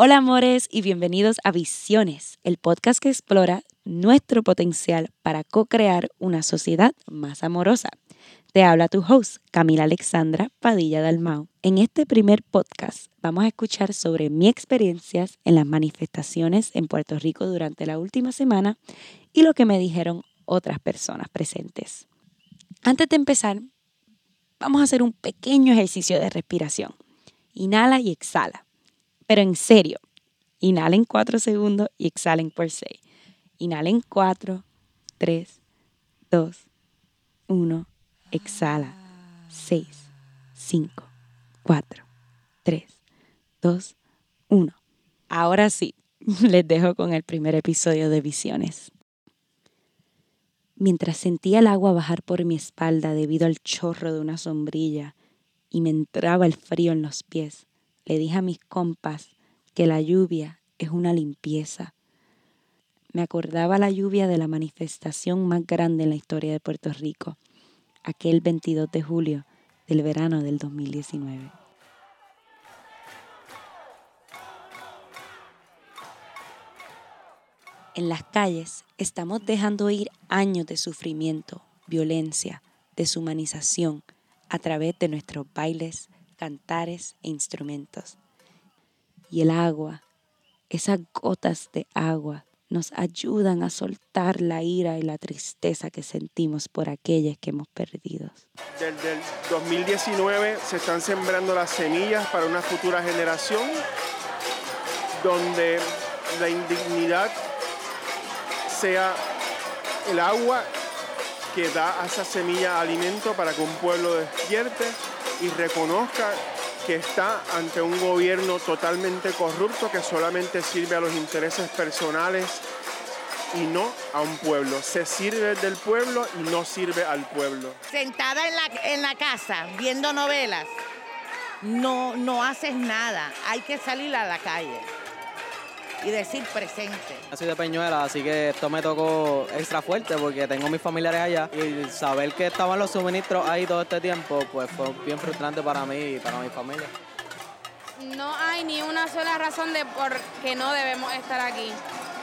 Hola amores y bienvenidos a Visiones, el podcast que explora nuestro potencial para co-crear una sociedad más amorosa. Te habla tu host, Camila Alexandra Padilla Dalmau. En este primer podcast vamos a escuchar sobre mi experiencias en las manifestaciones en Puerto Rico durante la última semana y lo que me dijeron otras personas presentes. Antes de empezar, vamos a hacer un pequeño ejercicio de respiración. Inhala y exhala. Pero en serio, inhalen 4 segundos y exhalen por 6. Inhalen 4, 3, 2, 1. Exhala. 6, 5, 4, 3, 2, 1. Ahora sí, les dejo con el primer episodio de Visiones. Mientras sentía el agua bajar por mi espalda debido al chorro de una sombrilla y me entraba el frío en los pies, le dije a mis compas que la lluvia es una limpieza. Me acordaba la lluvia de la manifestación más grande en la historia de Puerto Rico, aquel 22 de julio del verano del 2019. En las calles estamos dejando ir años de sufrimiento, violencia, deshumanización a través de nuestros bailes, cantares e instrumentos. Y el agua, esas gotas de agua, nos ayudan a soltar la ira y la tristeza que sentimos por aquellas que hemos perdido. Desde el 2019 se están sembrando las semillas para una futura generación donde la indignidad sea el agua que da a esa semilla alimento para que un pueblo despierte y reconozca que está ante un gobierno totalmente corrupto que solamente sirve a los intereses personales y no a un pueblo. Se sirve del pueblo y no sirve al pueblo. Sentada en la, en la casa viendo novelas, no, no haces nada. Hay que salir a la calle y decir presente. Soy de Peñuela, así que esto me tocó extra fuerte porque tengo mis familiares allá y saber que estaban los suministros ahí todo este tiempo, pues fue bien frustrante para mí y para mi familia. No hay ni una sola razón de por qué no debemos estar aquí.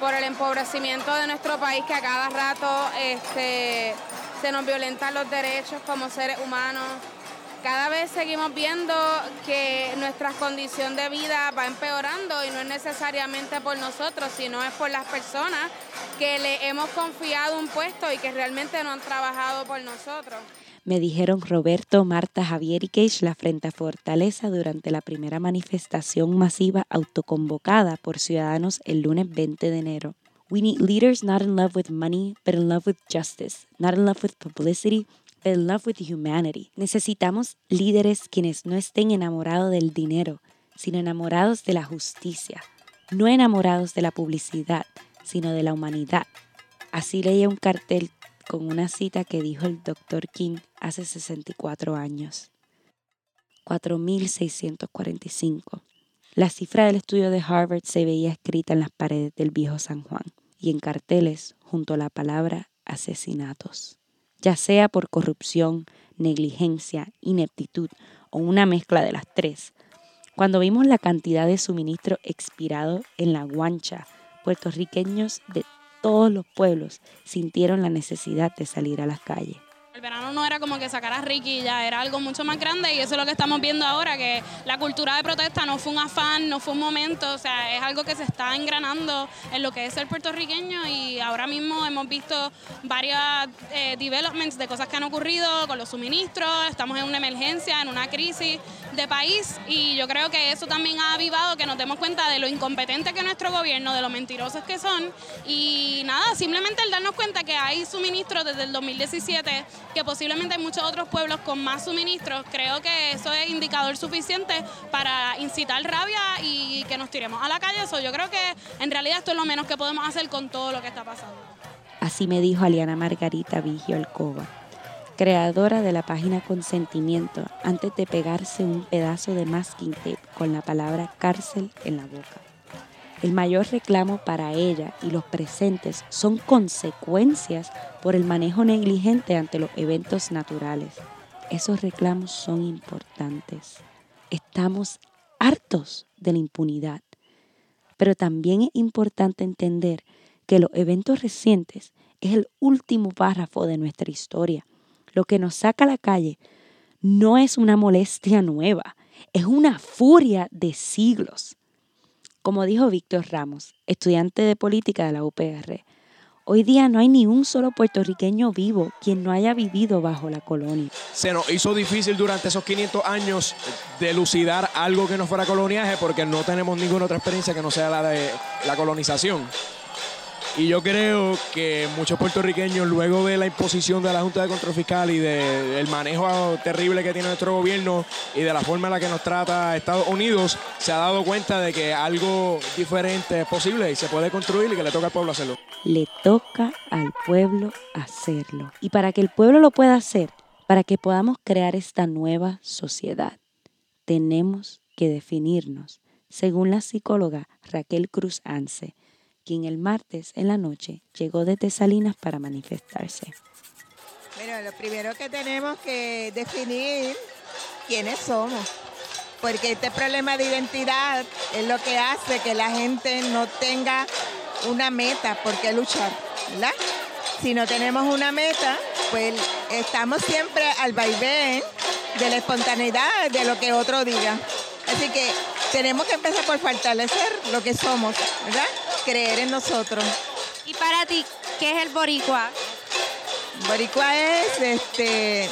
Por el empobrecimiento de nuestro país que a cada rato este, se nos violentan los derechos como seres humanos, cada vez seguimos viendo que nuestra condición de vida va empeorando y no es necesariamente por nosotros, sino es por las personas que le hemos confiado un puesto y que realmente no han trabajado por nosotros. Me dijeron Roberto, Marta, Javier y la Frente a Fortaleza durante la primera manifestación masiva autoconvocada por ciudadanos el lunes 20 de enero. We need leaders not in love with money, but in love with justice, not in love with publicity, in love with humanity. Necesitamos líderes quienes no estén enamorados del dinero, sino enamorados de la justicia, no enamorados de la publicidad, sino de la humanidad. Así leía un cartel con una cita que dijo el Dr. King hace 64 años. 4645. La cifra del estudio de Harvard se veía escrita en las paredes del viejo San Juan y en carteles junto a la palabra asesinatos ya sea por corrupción, negligencia, ineptitud o una mezcla de las tres. Cuando vimos la cantidad de suministro expirado en la guancha, puertorriqueños de todos los pueblos sintieron la necesidad de salir a las calles. El verano no era como que sacar a Ricky, ya era algo mucho más grande y eso es lo que estamos viendo ahora, que la cultura de protesta no fue un afán, no fue un momento, o sea, es algo que se está engranando en lo que es el puertorriqueño y ahora mismo hemos visto varias eh, developments de cosas que han ocurrido con los suministros, estamos en una emergencia, en una crisis de país y yo creo que eso también ha avivado que nos demos cuenta de lo incompetente que es nuestro gobierno, de lo mentirosos que son y nada, simplemente el darnos cuenta que hay suministros desde el 2017 que posiblemente hay muchos otros pueblos con más suministros, creo que eso es indicador suficiente para incitar rabia y que nos tiremos a la calle. Eso yo creo que en realidad esto es lo menos que podemos hacer con todo lo que está pasando. Así me dijo Aliana Margarita Vigio Alcoba, creadora de la página Consentimiento, antes de pegarse un pedazo de masking tape con la palabra cárcel en la boca. El mayor reclamo para ella y los presentes son consecuencias por el manejo negligente ante los eventos naturales. Esos reclamos son importantes. Estamos hartos de la impunidad. Pero también es importante entender que los eventos recientes es el último párrafo de nuestra historia. Lo que nos saca a la calle no es una molestia nueva, es una furia de siglos. Como dijo Víctor Ramos, estudiante de política de la UPR, Hoy día no hay ni un solo puertorriqueño vivo quien no haya vivido bajo la colonia. Se nos hizo difícil durante esos 500 años delucidar algo que no fuera coloniaje porque no tenemos ninguna otra experiencia que no sea la de la colonización. Y yo creo que muchos puertorriqueños, luego de la imposición de la Junta de Control Fiscal y del manejo terrible que tiene nuestro gobierno y de la forma en la que nos trata Estados Unidos, se ha dado cuenta de que algo diferente es posible y se puede construir y que le toca al pueblo hacerlo. Le toca al pueblo hacerlo. Y para que el pueblo lo pueda hacer, para que podamos crear esta nueva sociedad, tenemos que definirnos, según la psicóloga Raquel Cruz Anse quien el martes en la noche llegó desde Salinas para manifestarse. Bueno, lo primero que tenemos que definir quiénes somos, porque este problema de identidad es lo que hace que la gente no tenga una meta por qué luchar, ¿verdad? Si no tenemos una meta, pues estamos siempre al vaivén de la espontaneidad de lo que otro diga. Así que tenemos que empezar por fortalecer lo que somos, ¿verdad? Creer en nosotros. ¿Y para ti qué es el boricua? Boricua es este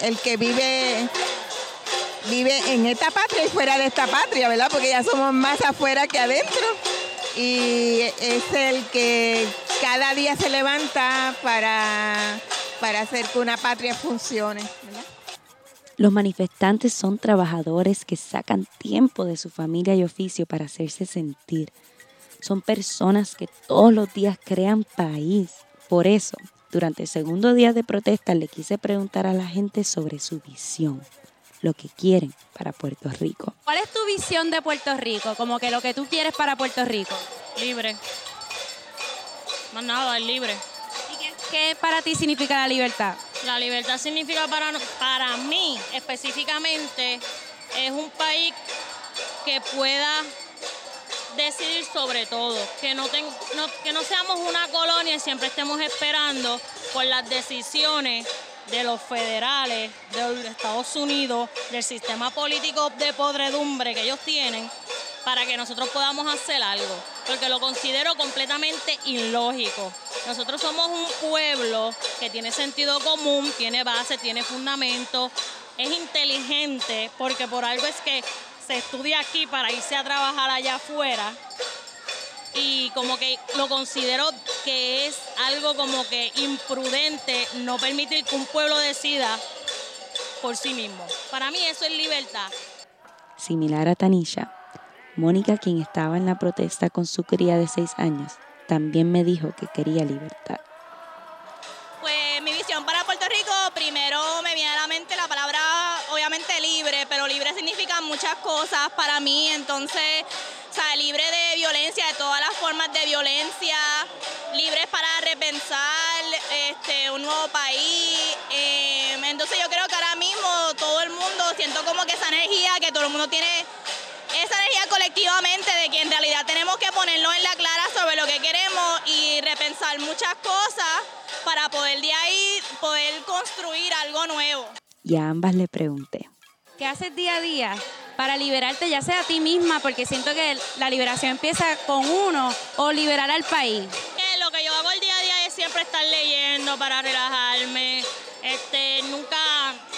el que vive vive en esta patria y fuera de esta patria, ¿verdad? Porque ya somos más afuera que adentro. Y es el que cada día se levanta para, para hacer que una patria funcione, ¿verdad? Los manifestantes son trabajadores que sacan tiempo de su familia y oficio para hacerse sentir. Son personas que todos los días crean país. Por eso, durante el segundo día de protesta le quise preguntar a la gente sobre su visión, lo que quieren para Puerto Rico. ¿Cuál es tu visión de Puerto Rico? Como que lo que tú quieres para Puerto Rico. Libre. Más nada, es libre. ¿Qué para ti significa la libertad? La libertad significa para, para mí específicamente es un país que pueda decidir sobre todo, que no, que no seamos una colonia y siempre estemos esperando por las decisiones de los federales, de los Estados Unidos, del sistema político de podredumbre que ellos tienen, para que nosotros podamos hacer algo, porque lo considero completamente ilógico. Nosotros somos un pueblo que tiene sentido común, tiene base, tiene fundamento, es inteligente, porque por algo es que se estudia aquí para irse a trabajar allá afuera. Y como que lo considero que es algo como que imprudente no permitir que un pueblo decida por sí mismo. Para mí eso es libertad. Similar a Tanisha, Mónica, quien estaba en la protesta con su cría de seis años, también me dijo que quería libertad. Cosas para mí, entonces, o sea, libre de violencia, de todas las formas de violencia, libre para repensar este, un nuevo país. Em, entonces yo creo que ahora mismo todo el mundo, siento como que esa energía que todo el mundo tiene esa energía colectivamente de que en realidad tenemos que ponernos en la clara sobre lo que queremos y repensar muchas cosas para poder de ahí poder construir algo nuevo. Y a ambas le pregunté. ¿Qué haces día a día para liberarte ya sea a ti misma? Porque siento que la liberación empieza con uno o liberar al país. lo que yo hago el día a día es siempre estar leyendo para relajarme. Este, nunca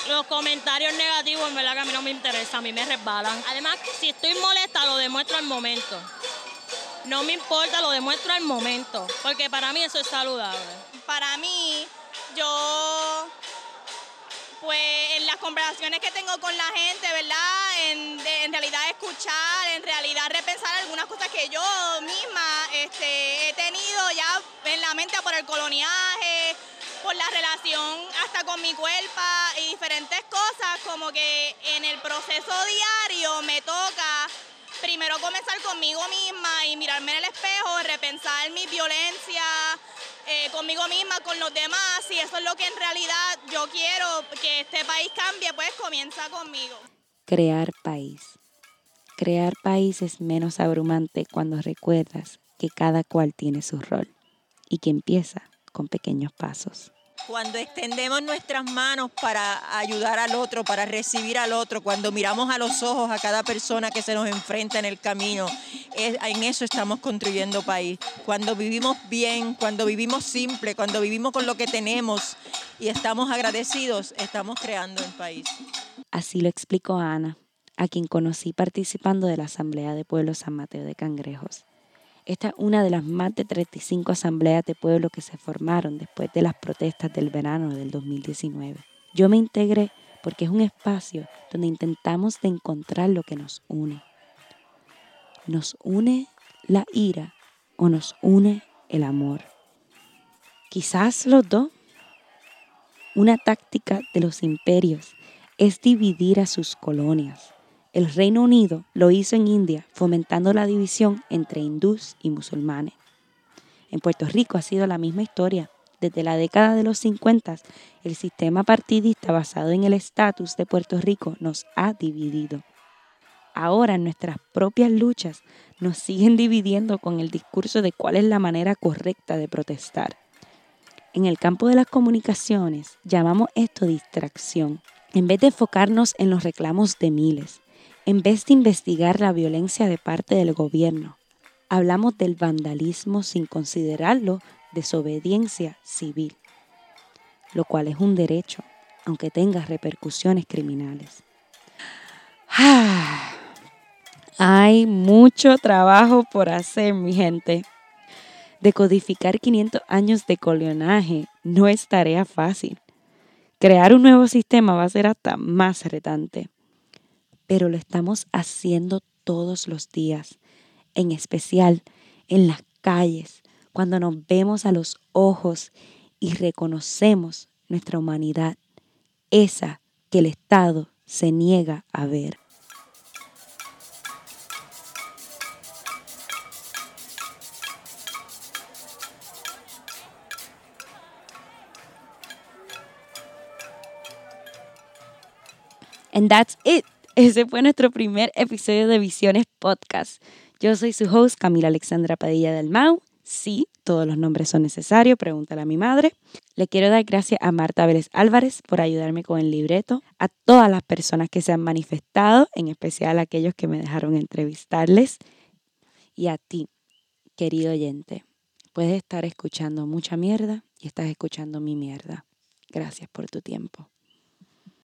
los comentarios negativos, en verdad que a mí no me interesa, a mí me resbalan. Además, si estoy molesta, lo demuestro al momento. No me importa, lo demuestro al momento, porque para mí eso es saludable. Para mí, yo, pues en las conversaciones que tengo con la gente, ¿verdad? En, en realidad escuchar, en realidad repensar algunas cosas que yo misma este, he tenido ya en la mente por el coloniaje, por la relación hasta con mi cuerpo y diferentes cosas, como que en el proceso diario me toca primero comenzar conmigo misma y mirarme en el espejo, repensar mi violencia eh, conmigo misma, con los demás, y eso es lo que en realidad yo quiero que este país cambie, pues comienza conmigo. Crear país. crear país es menos abrumante cuando recuerdas que cada cual tiene su rol y que empieza con pequeños pasos. Cuando extendemos nuestras manos para ayudar al otro, para recibir al otro, cuando miramos a los ojos a cada persona que se nos enfrenta en el camino, en eso estamos construyendo país. Cuando vivimos bien, cuando vivimos simple, cuando vivimos con lo que tenemos y estamos agradecidos, estamos creando el país. Así lo explicó Ana, a quien conocí participando de la Asamblea de Pueblo San Mateo de Cangrejos. Esta es una de las más de 35 asambleas de pueblo que se formaron después de las protestas del verano del 2019. Yo me integré porque es un espacio donde intentamos de encontrar lo que nos une. ¿Nos une la ira o nos une el amor? Quizás los dos. Una táctica de los imperios es dividir a sus colonias el Reino Unido lo hizo en India, fomentando la división entre hindús y musulmanes. En Puerto Rico ha sido la misma historia. Desde la década de los 50, el sistema partidista basado en el estatus de Puerto Rico nos ha dividido. Ahora nuestras propias luchas nos siguen dividiendo con el discurso de cuál es la manera correcta de protestar. En el campo de las comunicaciones llamamos esto distracción. En vez de enfocarnos en los reclamos de miles, en vez de investigar la violencia de parte del gobierno, hablamos del vandalismo sin considerarlo desobediencia civil, lo cual es un derecho, aunque tenga repercusiones criminales. Hay mucho trabajo por hacer, mi gente. Decodificar 500 años de colionaje no es tarea fácil. Crear un nuevo sistema va a ser hasta más retante pero lo estamos haciendo todos los días, en especial en las calles, cuando nos vemos a los ojos y reconocemos nuestra humanidad, esa que el Estado se niega a ver. And that's it. Ese fue nuestro primer episodio de Visiones Podcast. Yo soy su host, Camila Alexandra Padilla del Mau. Sí, todos los nombres son necesarios, pregúntale a mi madre. Le quiero dar gracias a Marta Vélez Álvarez por ayudarme con el libreto, a todas las personas que se han manifestado, en especial aquellos que me dejaron entrevistarles, y a ti, querido oyente. Puedes estar escuchando mucha mierda y estás escuchando mi mierda. Gracias por tu tiempo.